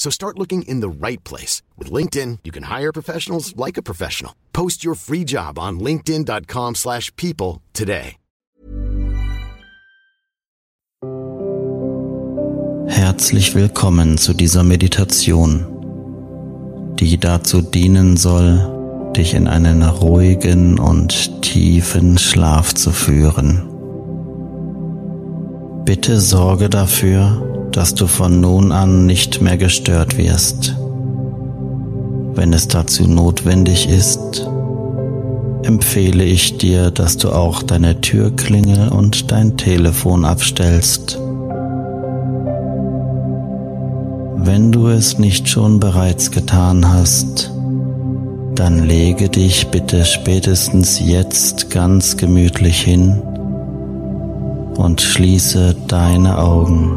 So start looking in the right place. With LinkedIn, you can hire professionals like a professional. Post your free job on linkedin.com slash people today. Herzlich willkommen zu dieser Meditation, die dazu dienen soll, dich in einen ruhigen und tiefen Schlaf zu führen. Bitte sorge dafür, dass du von nun an nicht mehr gestört wirst. Wenn es dazu notwendig ist, empfehle ich dir, dass du auch deine Türklingel und dein Telefon abstellst. Wenn du es nicht schon bereits getan hast, dann lege dich bitte spätestens jetzt ganz gemütlich hin und schließe deine Augen.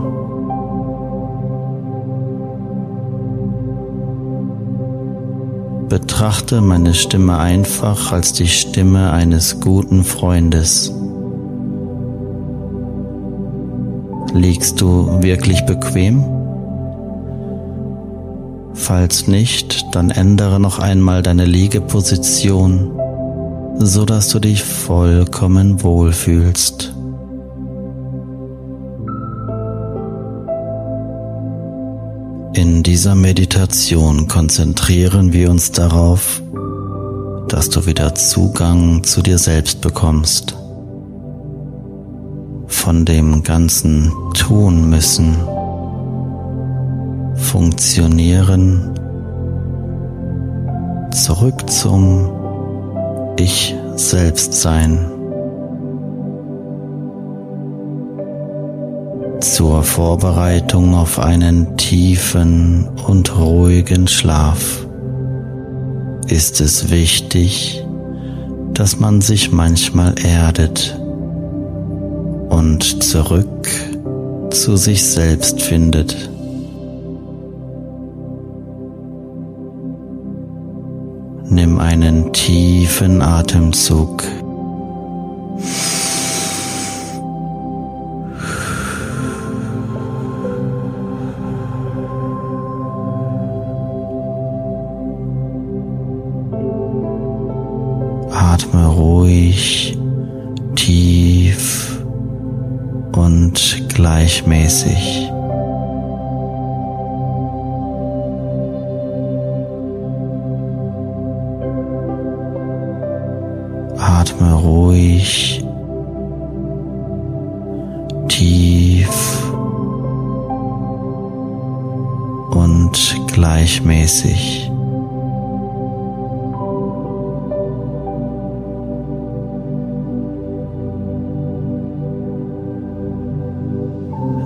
Betrachte meine Stimme einfach als die Stimme eines guten Freundes. Liegst du wirklich bequem? Falls nicht, dann ändere noch einmal deine Liegeposition, so dass du dich vollkommen wohlfühlst. In dieser Meditation konzentrieren wir uns darauf, dass du wieder Zugang zu dir selbst bekommst. Von dem ganzen Tun müssen, funktionieren, zurück zum Ich selbst sein. Zur Vorbereitung auf einen tiefen und ruhigen Schlaf ist es wichtig, dass man sich manchmal erdet und zurück zu sich selbst findet. Nimm einen tiefen Atemzug gleichmäßig.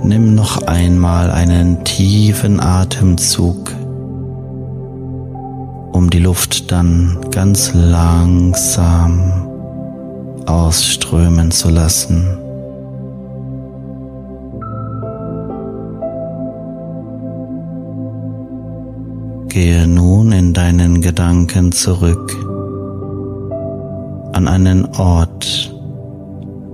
Nimm noch einmal einen tiefen Atemzug, um die Luft dann ganz langsam ausströmen zu lassen. Gehe nun in deinen Gedanken zurück an einen Ort,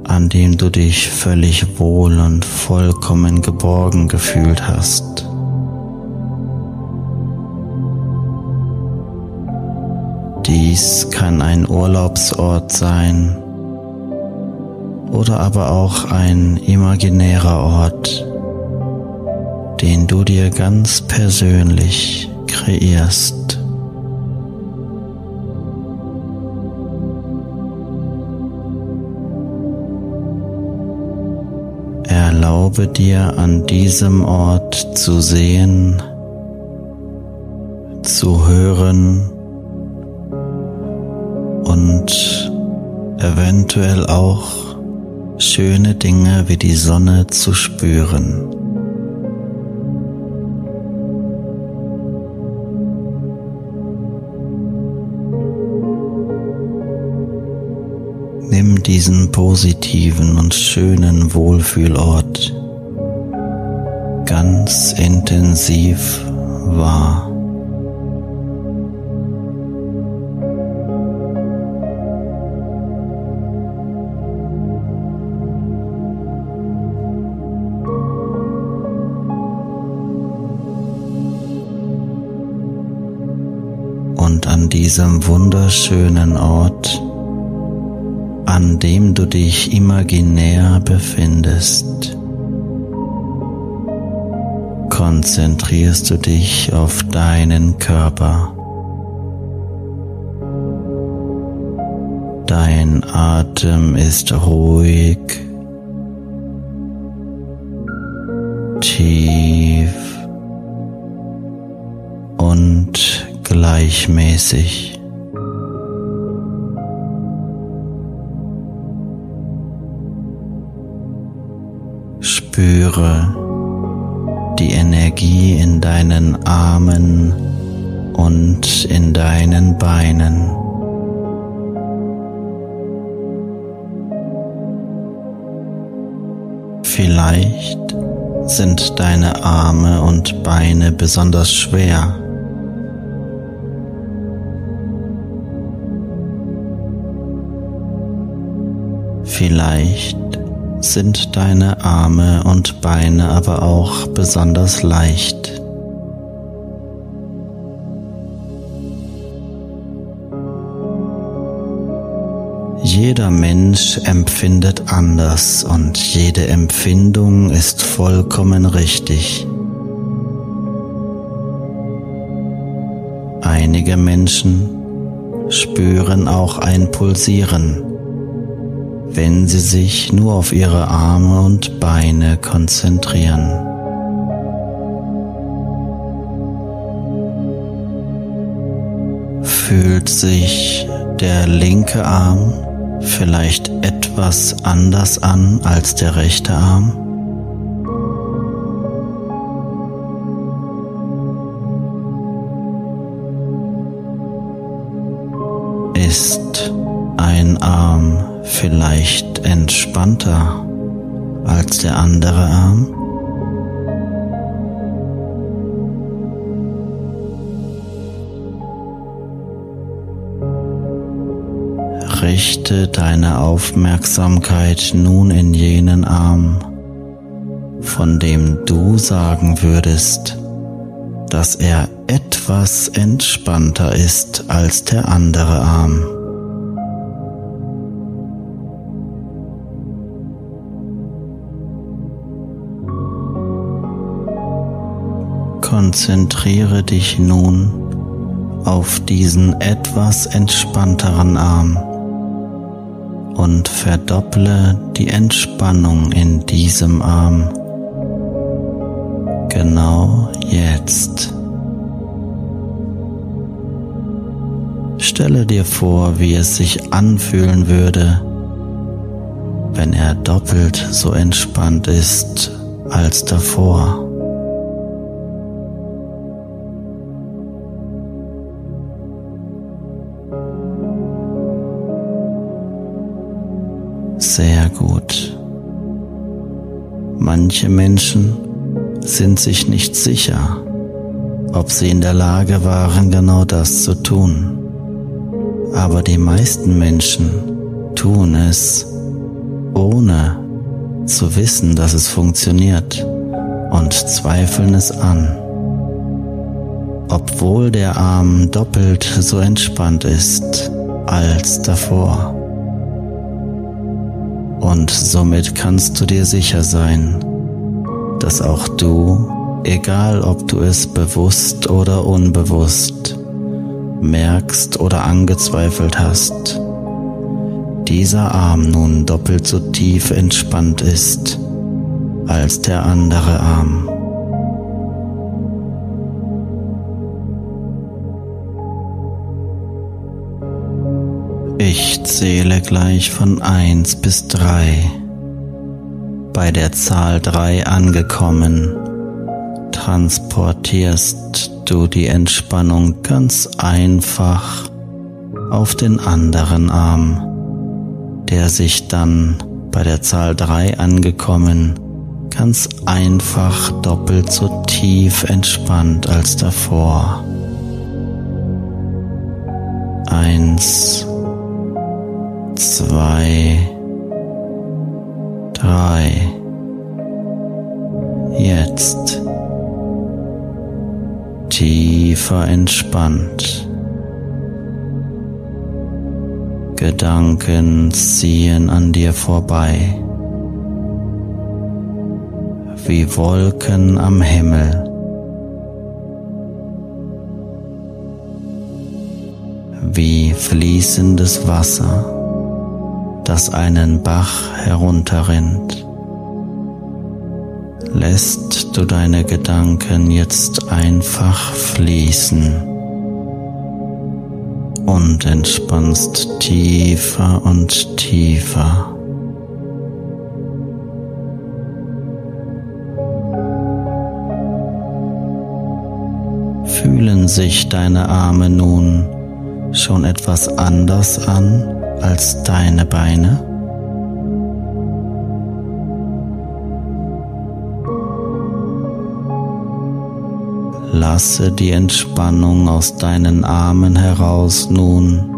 an dem du dich völlig wohl und vollkommen geborgen gefühlt hast. Dies kann ein Urlaubsort sein oder aber auch ein imaginärer Ort, den du dir ganz persönlich kreierst. Erlaube dir an diesem Ort zu sehen, zu hören und eventuell auch schöne Dinge wie die Sonne zu spüren. Nimm diesen positiven und schönen Wohlfühlort ganz intensiv wahr. Und an diesem wunderschönen Ort an dem du dich imaginär befindest, konzentrierst du dich auf deinen Körper. Dein Atem ist ruhig, tief und gleichmäßig. Spüre die Energie in deinen Armen und in deinen Beinen. Vielleicht sind deine Arme und Beine besonders schwer. Vielleicht sind deine Arme und Beine aber auch besonders leicht. Jeder Mensch empfindet anders und jede Empfindung ist vollkommen richtig. Einige Menschen spüren auch ein Pulsieren wenn Sie sich nur auf Ihre Arme und Beine konzentrieren. Fühlt sich der linke Arm vielleicht etwas anders an als der rechte Arm? Ist ein Arm vielleicht entspannter als der andere Arm? Richte deine Aufmerksamkeit nun in jenen Arm, von dem du sagen würdest, dass er etwas entspannter ist als der andere Arm. Konzentriere dich nun auf diesen etwas entspannteren Arm und verdopple die Entspannung in diesem Arm. Genau jetzt. Stelle dir vor, wie es sich anfühlen würde, wenn er doppelt so entspannt ist als davor. Sehr gut. Manche Menschen sind sich nicht sicher, ob sie in der Lage waren, genau das zu tun. Aber die meisten Menschen tun es, ohne zu wissen, dass es funktioniert und zweifeln es an. Obwohl der Arm doppelt so entspannt ist als davor. Und somit kannst du dir sicher sein, dass auch du, egal ob du es bewusst oder unbewusst, merkst oder angezweifelt hast, dieser Arm nun doppelt so tief entspannt ist als der andere Arm. Ich zähle gleich von eins bis drei. Bei der Zahl drei angekommen, transportierst du die Entspannung ganz einfach auf den anderen Arm, der sich dann bei der Zahl drei angekommen ganz einfach doppelt so tief entspannt als davor. Eins, zwei, drei. Jetzt tiefer entspannt. Gedanken ziehen an dir vorbei, wie Wolken am Himmel. Wie fließendes Wasser das einen Bach herunterrinnt. Lässt du deine Gedanken jetzt einfach fließen und entspannst tiefer und tiefer. Fühlen sich deine Arme nun schon etwas anders an als deine Beine. Lasse die Entspannung aus deinen Armen heraus nun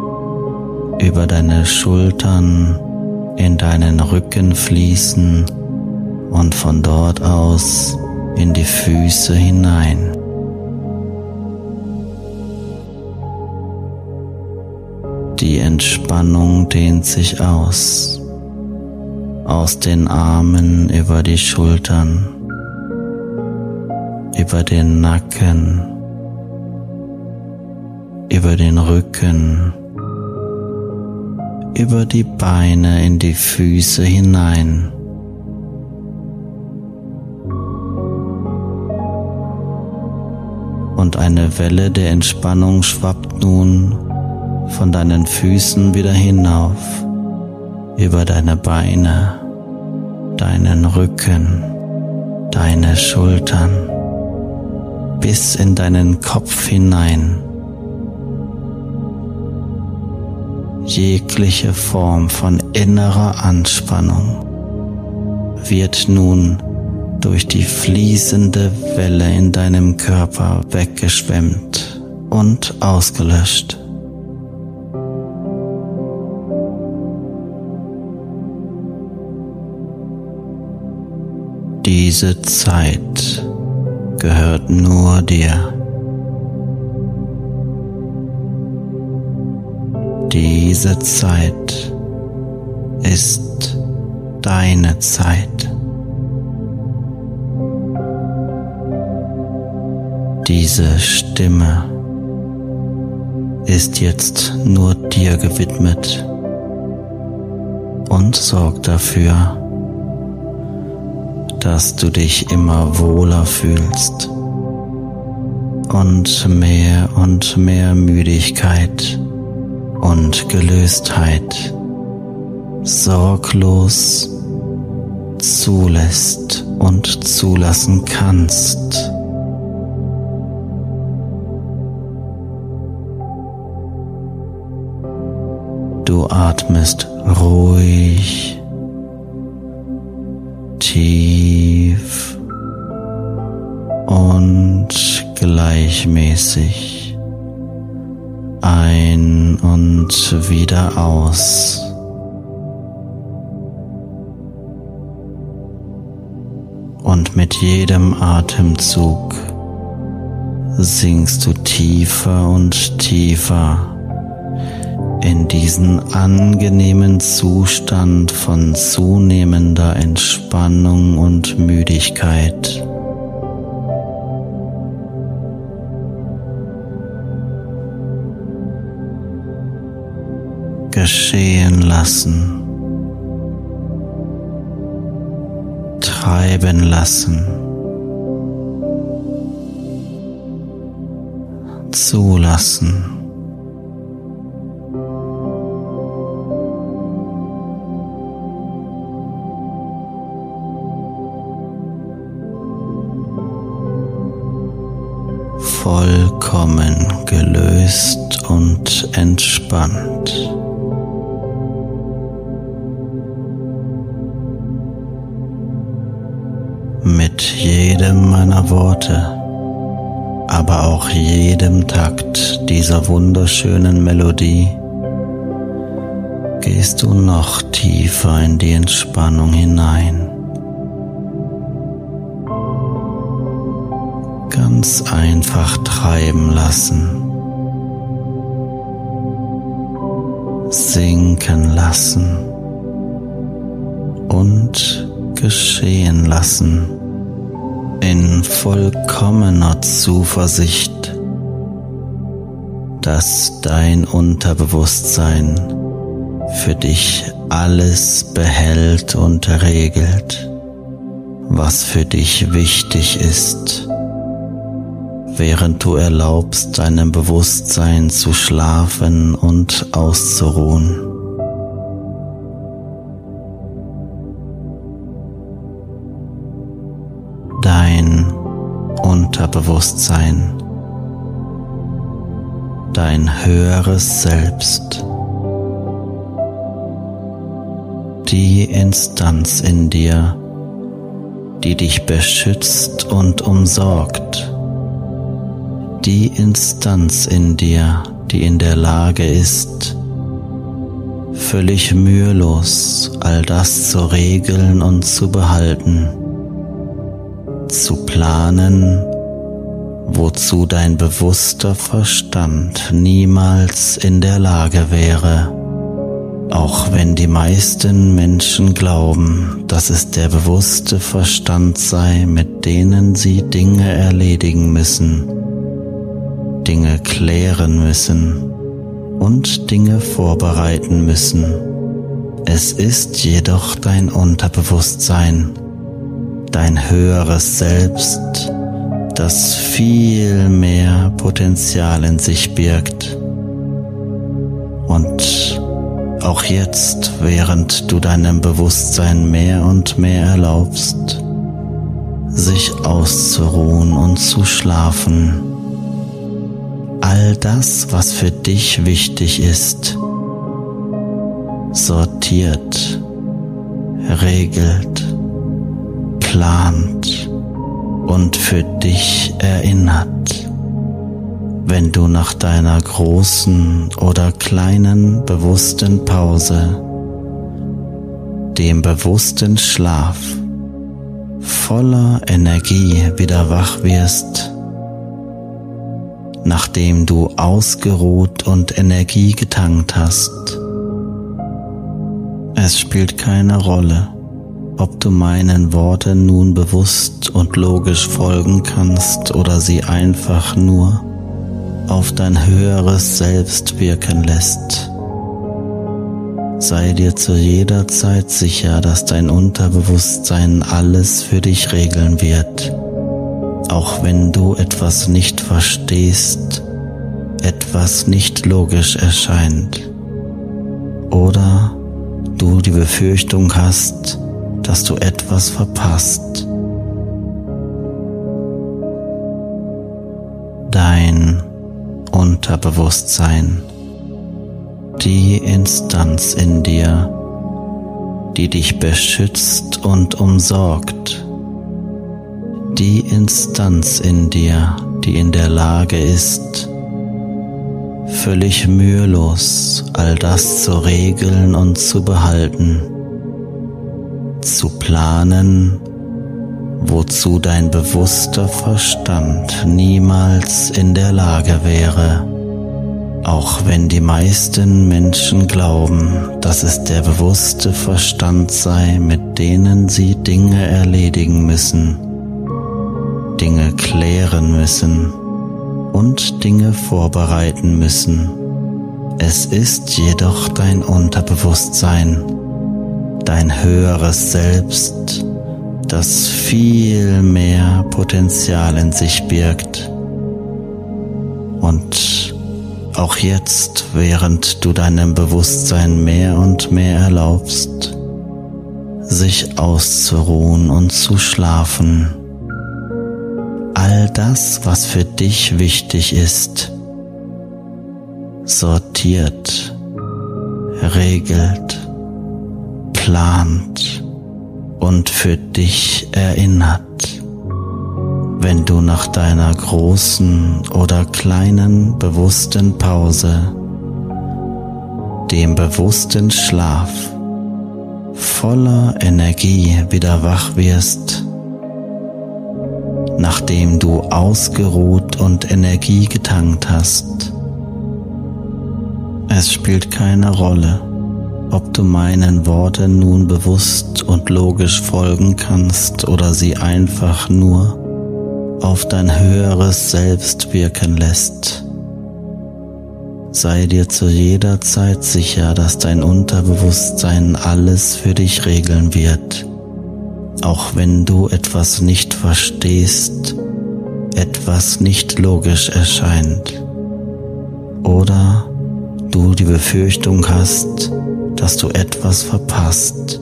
über deine Schultern in deinen Rücken fließen und von dort aus in die Füße hinein. Die Entspannung dehnt sich aus, aus den Armen über die Schultern, über den Nacken, über den Rücken, über die Beine in die Füße hinein. Und eine Welle der Entspannung schwappt nun von deinen Füßen wieder hinauf, über deine Beine, deinen Rücken, deine Schultern, bis in deinen Kopf hinein. Jegliche Form von innerer Anspannung wird nun durch die fließende Welle in deinem Körper weggeschwemmt und ausgelöscht. Diese Zeit gehört nur dir. Diese Zeit ist deine Zeit. Diese Stimme ist jetzt nur dir gewidmet und sorgt dafür, dass du dich immer wohler fühlst und mehr und mehr Müdigkeit und Gelöstheit sorglos zulässt und zulassen kannst. Du atmest ruhig, tief und gleichmäßig ein und wieder aus. Und mit jedem Atemzug sinkst du tiefer und tiefer in diesen angenehmen Zustand von zunehmender Entspannung und Müdigkeit. Geschehen lassen, treiben lassen, zulassen. Vollkommen gelöst und entspannt. Mit jedem meiner Worte, aber auch jedem Takt dieser wunderschönen Melodie gehst du noch tiefer in die Entspannung hinein. Ganz einfach treiben lassen, sinken lassen. Und geschehen lassen. In vollkommener Zuversicht, dass dein Unterbewusstsein für dich alles behält und regelt, was für dich wichtig ist während du erlaubst, deinem Bewusstsein zu schlafen und auszuruhen. Dein Unterbewusstsein, dein höheres Selbst, die Instanz in dir, die dich beschützt und umsorgt die Instanz in dir, die in der Lage ist, völlig mühelos all das zu regeln und zu behalten, zu planen, wozu dein bewusster Verstand niemals in der Lage wäre, auch wenn die meisten Menschen glauben, dass es der bewusste Verstand sei, mit denen sie Dinge erledigen müssen, Dinge klären müssen und Dinge vorbereiten müssen. Es ist jedoch dein Unterbewusstsein, dein höheres Selbst, das viel mehr Potenzial in sich birgt. Und auch jetzt, während du deinem Bewusstsein mehr und mehr erlaubst, sich auszuruhen und zu schlafen, all das, was für dich wichtig ist, sortiert, regelt, plant und für dich erinnert, wenn du nach deiner großen oder kleinen bewussten Pause, dem bewussten Schlaf, voller Energie wieder wach wirst, nachdem du ausgeruht und Energie getankt hast. Es spielt keine Rolle, ob du meinen Worten nun bewusst und logisch folgen kannst oder sie einfach nur auf dein höheres Selbst wirken lässt. Sei dir zu jeder Zeit sicher, dass dein Unterbewusstsein alles für dich regeln wird auch wenn du etwas nicht verstehst, etwas nicht logisch erscheint. Oder du die Befürchtung hast, dass du etwas verpasst. Dein Unterbewusstsein, die Instanz in dir, die dich beschützt und umsorgt, die Instanz in dir, die in der Lage ist, völlig mühelos all das zu regeln und zu behalten, zu planen, wozu dein bewusster Verstand niemals in der Lage wäre. Auch wenn die meisten Menschen glauben, dass es der bewusste Verstand sei, mit denen sie Dinge erledigen müssen, Dinge klären müssen und Dinge vorbereiten müssen. Es ist jedoch dein Unterbewusstsein, dein höheres Selbst, das viel mehr Potenzial in sich birgt. Und auch jetzt, während du deinem Bewusstsein mehr und mehr erlaubst, sich auszuruhen und zu schlafen, all das, was für dich wichtig ist, sortiert, regelt, plant und für dich erinnert. Wenn du nach deiner großen oder kleinen bewussten Pause, dem bewussten Schlaf, voller Energie wieder wach wirst, nachdem du ausgeruht und Energie getankt hast. Es spielt keine Rolle, ob du meinen Worten nun bewusst und logisch folgen kannst oder sie einfach nur auf dein höheres Selbst wirken lässt. Sei dir zu jeder Zeit sicher, dass dein Unterbewusstsein alles für dich regeln wird auch wenn du etwas nicht verstehst, etwas nicht logisch erscheint oder du die Befürchtung hast, dass du etwas verpasst,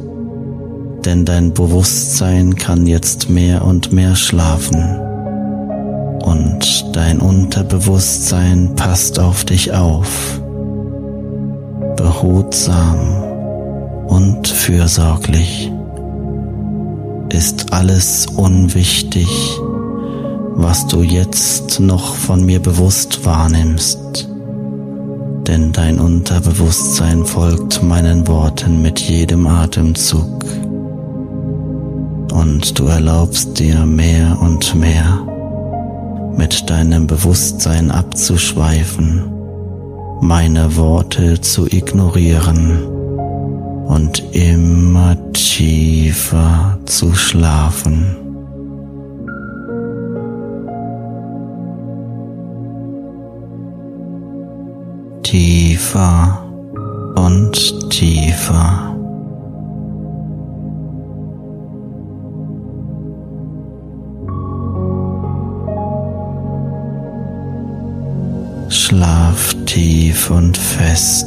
denn dein Bewusstsein kann jetzt mehr und mehr schlafen und dein Unterbewusstsein passt auf dich auf, behutsam und fürsorglich ist alles unwichtig, was du jetzt noch von mir bewusst wahrnimmst, denn dein Unterbewusstsein folgt meinen Worten mit jedem Atemzug. Und du erlaubst dir mehr und mehr mit deinem Bewusstsein abzuschweifen, meine Worte zu ignorieren und tiefer zu schlafen. Tiefer und tiefer. Schlaf tief und fest.